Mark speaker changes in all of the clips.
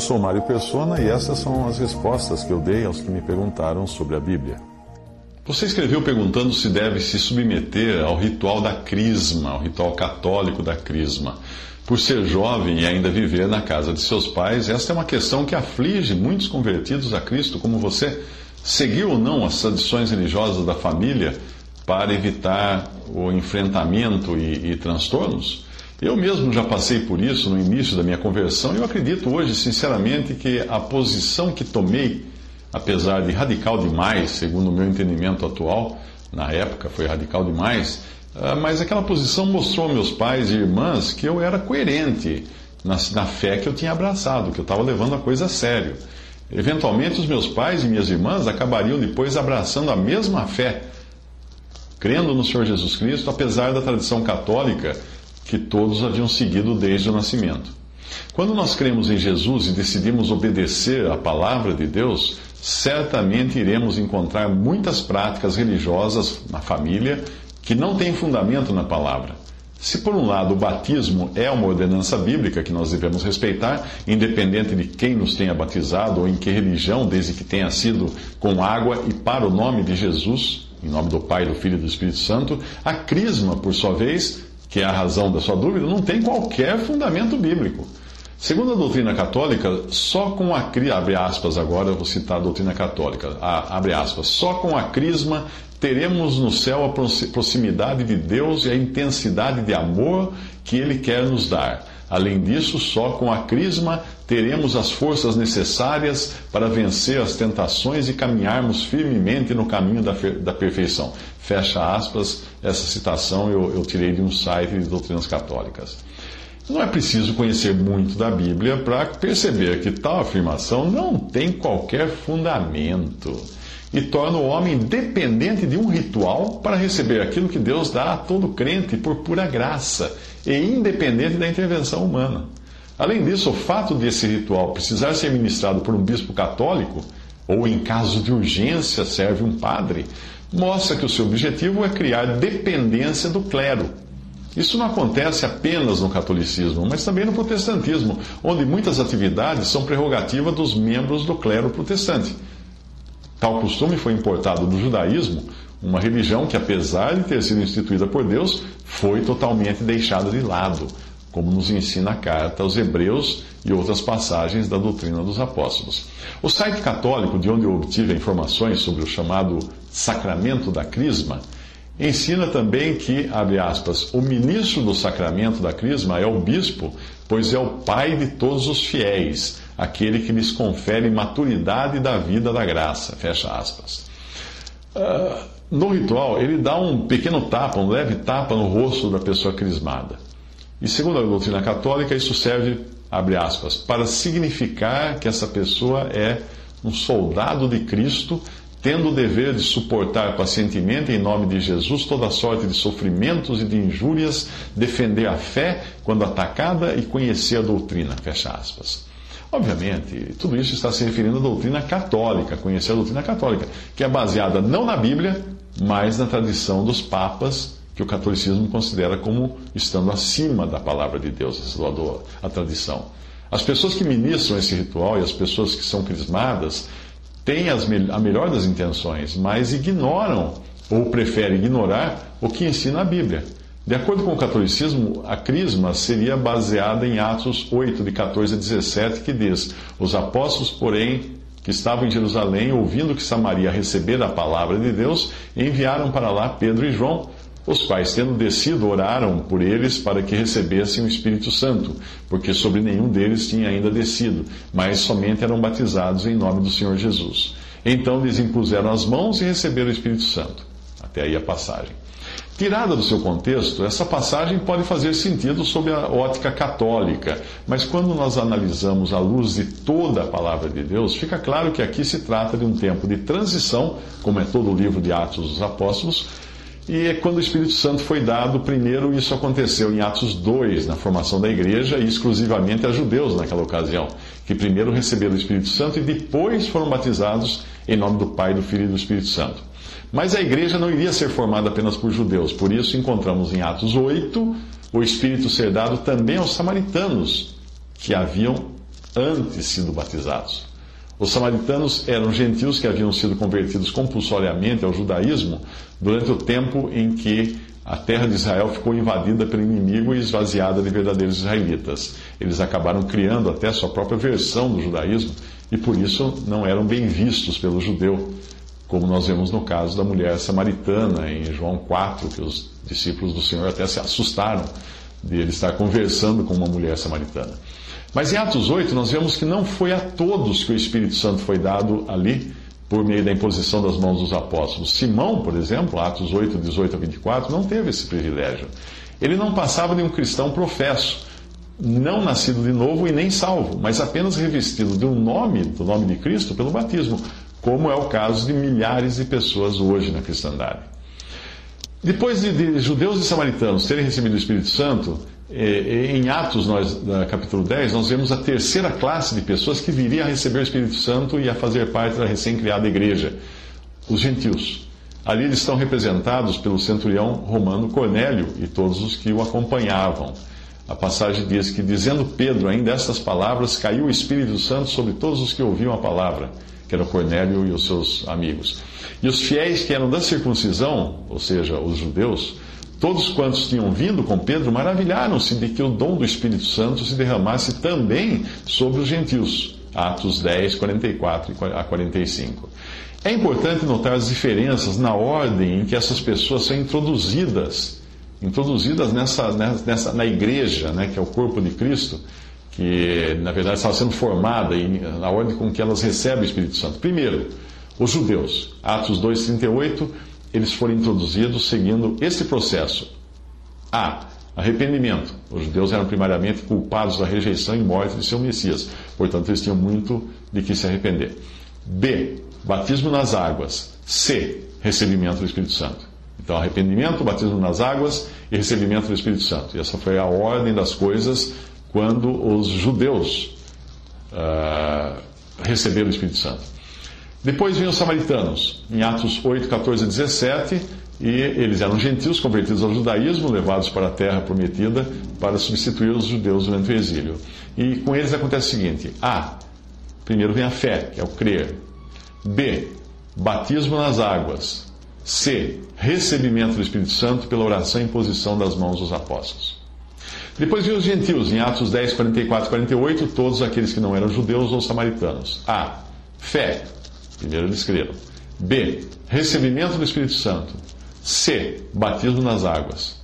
Speaker 1: Eu sou Mário Persona e essas são as respostas que eu dei aos que me perguntaram sobre a Bíblia. Você escreveu perguntando se deve se submeter ao ritual da crisma, ao ritual católico da crisma. Por ser jovem e ainda viver na casa de seus pais, esta é uma questão que aflige muitos convertidos a Cristo, como você. Seguir ou não as tradições religiosas da família para evitar o enfrentamento e, e transtornos? Eu mesmo já passei por isso no início da minha conversão e eu acredito hoje, sinceramente, que a posição que tomei, apesar de radical demais, segundo o meu entendimento atual, na época foi radical demais, ah, mas aquela posição mostrou aos meus pais e irmãs que eu era coerente na, na fé que eu tinha abraçado, que eu estava levando a coisa a sério. Eventualmente, os meus pais e minhas irmãs acabariam depois abraçando a mesma fé, crendo no Senhor Jesus Cristo, apesar da tradição católica que todos haviam seguido desde o nascimento. Quando nós cremos em Jesus e decidimos obedecer à palavra de Deus, certamente iremos encontrar muitas práticas religiosas na família que não têm fundamento na palavra. Se, por um lado, o batismo é uma ordenança bíblica que nós devemos respeitar, independente de quem nos tenha batizado ou em que religião, desde que tenha sido com água e para o nome de Jesus, em nome do Pai, do Filho e do Espírito Santo, a crisma, por sua vez, que é a razão da sua dúvida, não tem qualquer fundamento bíblico. Segundo a doutrina católica, só com a abre aspas agora, eu vou citar a doutrina católica, a, abre aspas, só com a crisma teremos no céu a proximidade de Deus e a intensidade de amor que Ele quer nos dar. Além disso, só com a crisma teremos as forças necessárias para vencer as tentações e caminharmos firmemente no caminho da, da perfeição. Fecha aspas, essa citação eu, eu tirei de um site de doutrinas católicas. Não é preciso conhecer muito da Bíblia para perceber que tal afirmação não tem qualquer fundamento e torna o homem dependente de um ritual para receber aquilo que Deus dá a todo crente por pura graça e independente da intervenção humana. Além disso, o fato de esse ritual precisar ser ministrado por um bispo católico, ou em caso de urgência serve um padre, mostra que o seu objetivo é criar dependência do clero. Isso não acontece apenas no catolicismo, mas também no protestantismo, onde muitas atividades são prerrogativa dos membros do clero protestante. Tal costume foi importado do judaísmo, uma religião que, apesar de ter sido instituída por Deus, foi totalmente deixada de lado, como nos ensina a carta aos Hebreus e outras passagens da doutrina dos apóstolos. O site católico, de onde eu obtive informações sobre o chamado sacramento da Crisma, ensina também que, abre aspas, o ministro do sacramento da Crisma é o bispo, pois é o pai de todos os fiéis aquele que lhes confere maturidade da vida da graça. Fecha aspas. Uh, no ritual, ele dá um pequeno tapa, um leve tapa no rosto da pessoa crismada. E segundo a doutrina católica, isso serve, abre aspas, para significar que essa pessoa é um soldado de Cristo, tendo o dever de suportar pacientemente, em nome de Jesus, toda sorte de sofrimentos e de injúrias, defender a fé quando atacada e conhecer a doutrina. Fecha aspas. Obviamente, tudo isso está se referindo à doutrina católica, conhecer a doutrina católica, que é baseada não na Bíblia, mas na tradição dos papas, que o catolicismo considera como estando acima da palavra de Deus, a tradição. As pessoas que ministram esse ritual e as pessoas que são crismadas têm as, a melhor das intenções, mas ignoram ou preferem ignorar o que ensina a Bíblia. De acordo com o catolicismo, a crisma seria baseada em Atos 8, de 14 a 17, que diz: Os apóstolos, porém, que estavam em Jerusalém, ouvindo que Samaria recebera a palavra de Deus, enviaram para lá Pedro e João, os quais, tendo descido, oraram por eles para que recebessem o Espírito Santo, porque sobre nenhum deles tinha ainda descido, mas somente eram batizados em nome do Senhor Jesus. Então lhes impuseram as mãos e receberam o Espírito Santo. Até aí a passagem. Tirada do seu contexto, essa passagem pode fazer sentido sob a ótica católica, mas quando nós analisamos à luz de toda a palavra de Deus, fica claro que aqui se trata de um tempo de transição, como é todo o livro de Atos dos Apóstolos, e quando o Espírito Santo foi dado, primeiro isso aconteceu em Atos 2, na formação da igreja, e exclusivamente a judeus naquela ocasião, que primeiro receberam o Espírito Santo e depois foram batizados em nome do Pai, do Filho e do Espírito Santo. Mas a igreja não iria ser formada apenas por judeus, por isso encontramos em Atos 8 o Espírito ser dado também aos samaritanos, que haviam antes sido batizados. Os samaritanos eram gentios que haviam sido convertidos compulsoriamente ao judaísmo durante o tempo em que a terra de Israel ficou invadida pelo inimigo e esvaziada de verdadeiros israelitas. Eles acabaram criando até sua própria versão do judaísmo e por isso não eram bem vistos pelo judeu como nós vemos no caso da mulher samaritana em João 4, que os discípulos do Senhor até se assustaram de ele estar conversando com uma mulher samaritana. Mas em Atos 8, nós vemos que não foi a todos que o Espírito Santo foi dado ali por meio da imposição das mãos dos apóstolos. Simão, por exemplo, Atos 8, 18 a 24, não teve esse privilégio. Ele não passava de um cristão professo, não nascido de novo e nem salvo, mas apenas revestido de um nome, do nome de Cristo, pelo batismo, como é o caso de milhares de pessoas hoje na cristandade. Depois de, de judeus e samaritanos terem recebido o Espírito Santo, em Atos, nós, capítulo 10, nós vemos a terceira classe de pessoas que viria a receber o Espírito Santo e a fazer parte da recém-criada igreja, os gentios. Ali eles estão representados pelo centurião romano Cornélio e todos os que o acompanhavam. A passagem diz que, dizendo Pedro ainda estas palavras, caiu o Espírito Santo sobre todos os que ouviam a palavra que era Cornélio e os seus amigos. E os fiéis que eram da circuncisão, ou seja, os judeus, todos quantos tinham vindo com Pedro maravilharam-se de que o dom do Espírito Santo se derramasse também sobre os gentios. Atos 10, 44 a 45. É importante notar as diferenças na ordem em que essas pessoas são introduzidas, introduzidas nessa, nessa na igreja, né, que é o corpo de Cristo, que na verdade estava sendo formada em, na ordem com que elas recebem o Espírito Santo. Primeiro, os judeus, Atos 2,38, eles foram introduzidos seguindo esse processo. A. Arrependimento. Os judeus eram primariamente culpados da rejeição e morte de seu Messias, portanto, eles tinham muito de que se arrepender. B. Batismo nas águas. C. Recebimento do Espírito Santo. Então, arrependimento, batismo nas águas e recebimento do Espírito Santo. E essa foi a ordem das coisas quando os judeus uh, receberam o Espírito Santo. Depois vêm os samaritanos, em Atos 8, 14 e 17, e eles eram gentios convertidos ao judaísmo, levados para a terra prometida para substituir os judeus durante o exílio. E com eles acontece o seguinte: A. Primeiro vem a fé, que é o crer. B. Batismo nas águas. C. Recebimento do Espírito Santo pela oração e imposição das mãos dos apóstolos. Depois viu os gentios, em Atos 10, 44 e 48, todos aqueles que não eram judeus ou samaritanos. A. Fé. Primeiro eles creram. B. Recebimento do Espírito Santo. C. Batismo nas águas.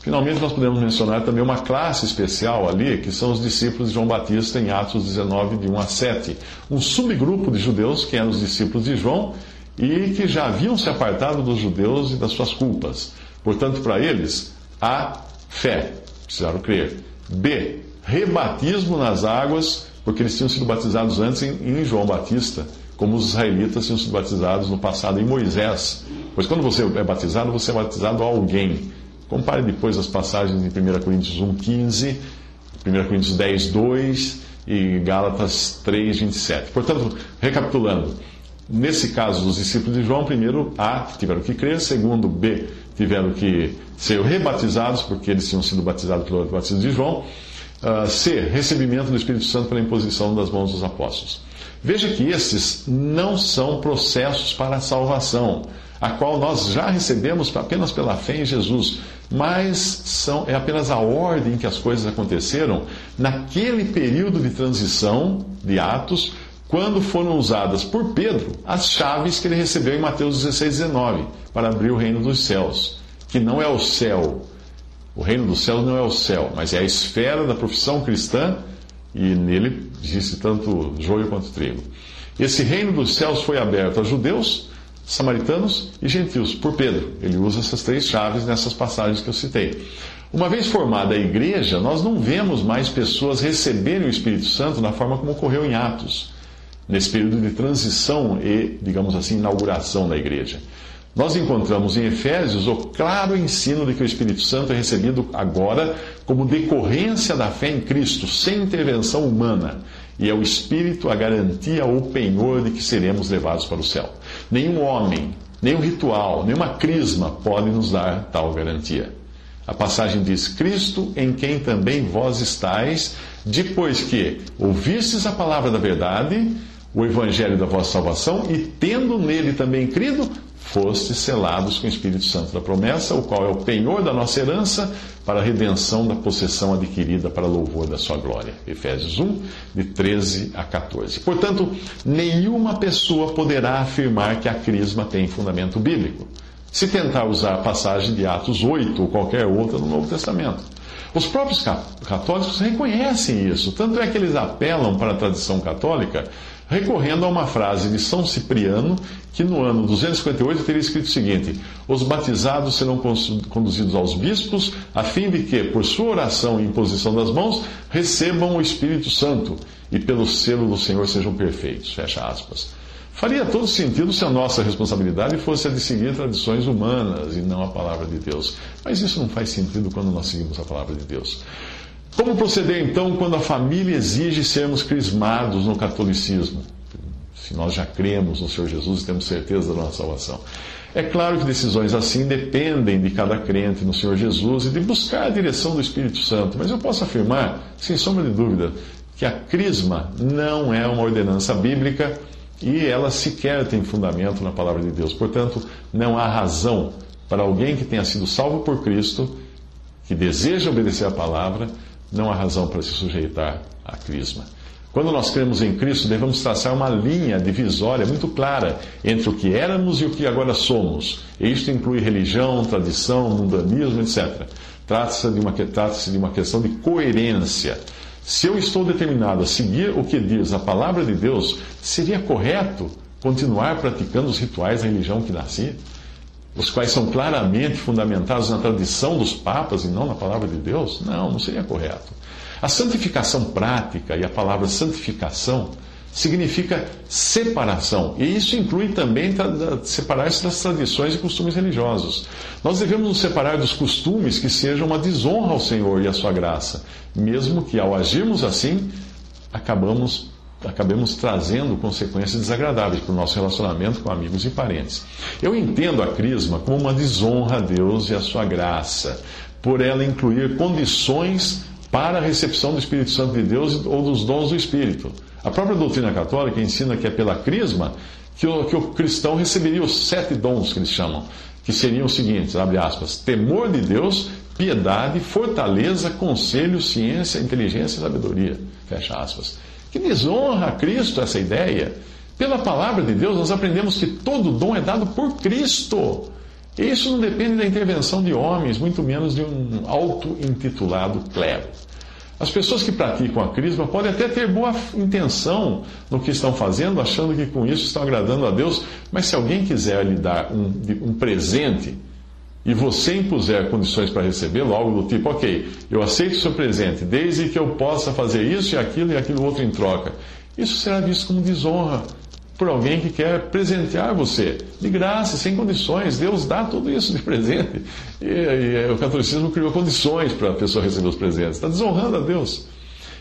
Speaker 1: Finalmente, nós podemos mencionar também uma classe especial ali, que são os discípulos de João Batista, em Atos 19, de 1 a 7. Um subgrupo de judeus, que eram os discípulos de João, e que já haviam se apartado dos judeus e das suas culpas. Portanto, para eles, a fé precisaram crer. B. Rebatismo nas águas, porque eles tinham sido batizados antes em, João Batista, como os israelitas tinham sido batizados no passado em Moisés. Pois quando você é batizado, você é batizado a alguém. Compare depois as passagens em 1 Coríntios 1,15, 1 Coríntios 10, 2 e Gálatas 3, 27. Portanto, recapitulando, nesse caso, os discípulos de João, primeiro, A, tiveram que crer, segundo, B, tiveram que ser rebatizados, porque eles tinham sido batizados pelo batismo de João. Uh, C. Recebimento do Espírito Santo pela imposição das mãos dos apóstolos. Veja que esses não são processos para a salvação, a qual nós já recebemos apenas pela fé em Jesus, mas são, é apenas a ordem em que as coisas aconteceram naquele período de transição de Atos, quando foram usadas por Pedro as chaves que ele recebeu em Mateus 16, 19, para abrir o reino dos céus, que não é o céu. O reino dos céus não é o céu, mas é a esfera da profissão cristã, e nele existe tanto joio quanto trigo. Esse reino dos céus foi aberto a judeus, samaritanos e gentios, por Pedro. Ele usa essas três chaves nessas passagens que eu citei. Uma vez formada a igreja, nós não vemos mais pessoas receberem o Espírito Santo da forma como ocorreu em Atos, nesse período de transição e, digamos assim, inauguração da igreja. Nós encontramos em Efésios o claro ensino de que o Espírito Santo é recebido agora como decorrência da fé em Cristo, sem intervenção humana. E é o Espírito a garantia ou penhor de que seremos levados para o céu. Nenhum homem, nenhum ritual, nenhuma crisma pode nos dar tal garantia. A passagem diz: Cristo, em quem também vós estáis, depois que ouvistes a palavra da verdade, o evangelho da vossa salvação, e tendo nele também crido, fostes selados com o Espírito Santo da promessa, o qual é o penhor da nossa herança para a redenção da possessão adquirida para louvor da sua glória. Efésios 1, de 13 a 14. Portanto, nenhuma pessoa poderá afirmar que a crisma tem fundamento bíblico, se tentar usar a passagem de Atos 8 ou qualquer outra no Novo Testamento. Os próprios católicos reconhecem isso, tanto é que eles apelam para a tradição católica recorrendo a uma frase de São Cipriano, que no ano 258 teria escrito o seguinte: Os batizados serão conduzidos aos bispos, a fim de que, por sua oração e imposição das mãos, recebam o Espírito Santo e pelo selo do Senhor sejam perfeitos. Fecha aspas. Faria todo sentido se a nossa responsabilidade fosse a de seguir tradições humanas e não a palavra de Deus. Mas isso não faz sentido quando nós seguimos a palavra de Deus. Como proceder então quando a família exige sermos crismados no catolicismo? Se nós já cremos no Senhor Jesus e temos certeza da nossa salvação. É claro que decisões assim dependem de cada crente no Senhor Jesus e de buscar a direção do Espírito Santo, mas eu posso afirmar, sem sombra de dúvida, que a crisma não é uma ordenança bíblica e ela sequer tem fundamento na palavra de Deus. Portanto, não há razão para alguém que tenha sido salvo por Cristo, que deseja obedecer a palavra, não há razão para se sujeitar à crisma. Quando nós cremos em Cristo, devemos traçar uma linha divisória muito clara entre o que éramos e o que agora somos. E isto inclui religião, tradição, mundanismo, etc. Trata-se de, trata de uma questão de coerência. Se eu estou determinado a seguir o que diz a palavra de Deus, seria correto continuar praticando os rituais da religião que nasci? Os quais são claramente fundamentados na tradição dos papas e não na palavra de Deus? Não, não seria correto. A santificação prática e a palavra santificação significa separação, e isso inclui também separar-se das tradições e costumes religiosos. Nós devemos nos separar dos costumes que sejam uma desonra ao Senhor e à sua graça, mesmo que ao agirmos assim, acabamos acabemos trazendo consequências desagradáveis para o nosso relacionamento com amigos e parentes. Eu entendo a crisma como uma desonra a Deus e a sua graça, por ela incluir condições para a recepção do Espírito Santo de Deus ou dos dons do Espírito. A própria doutrina católica ensina que é pela crisma que o, que o cristão receberia os sete dons que eles chamam, que seriam os seguintes, abre aspas, temor de Deus, piedade, fortaleza, conselho, ciência, inteligência e sabedoria, fecha aspas. Que desonra a Cristo essa ideia. Pela palavra de Deus, nós aprendemos que todo dom é dado por Cristo. E isso não depende da intervenção de homens, muito menos de um auto-intitulado clero. As pessoas que praticam a crisma podem até ter boa intenção no que estão fazendo, achando que com isso estão agradando a Deus, mas se alguém quiser lhe dar um, um presente e você impuser condições para recebê-lo, algo do tipo, ok, eu aceito o seu presente, desde que eu possa fazer isso e aquilo e aquilo outro em troca. Isso será visto como desonra por alguém que quer presentear você, de graça, sem condições. Deus dá tudo isso de presente. E, e o catolicismo criou condições para a pessoa receber os presentes. Está desonrando a Deus.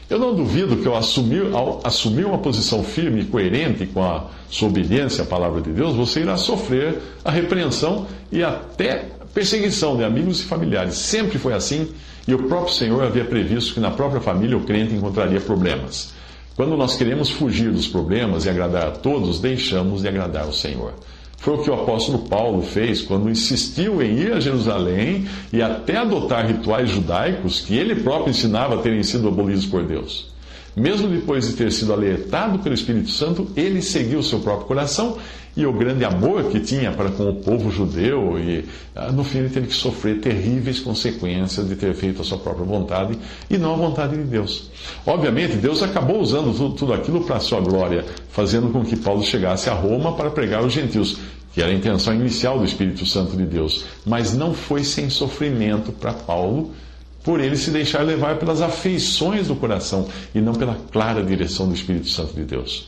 Speaker 1: Eu não duvido que ao assumir, ao assumir uma posição firme e coerente com a sua obediência à palavra de Deus, você irá sofrer a repreensão e até perseguição de amigos e familiares. Sempre foi assim e o próprio Senhor havia previsto que na própria família o crente encontraria problemas. Quando nós queremos fugir dos problemas e agradar a todos, deixamos de agradar o Senhor. Foi o que o apóstolo Paulo fez quando insistiu em ir a Jerusalém e até adotar rituais judaicos que ele próprio ensinava terem sido abolidos por Deus. Mesmo depois de ter sido alertado pelo Espírito Santo, ele seguiu seu próprio coração e o grande amor que tinha para com o povo judeu, e ah, no fim ele teve que sofrer terríveis consequências de ter feito a sua própria vontade e não a vontade de Deus. Obviamente, Deus acabou usando tudo, tudo aquilo para a sua glória, fazendo com que Paulo chegasse a Roma para pregar aos gentios, que era a intenção inicial do Espírito Santo de Deus, mas não foi sem sofrimento para Paulo, por ele se deixar levar pelas afeições do coração e não pela clara direção do Espírito Santo de Deus.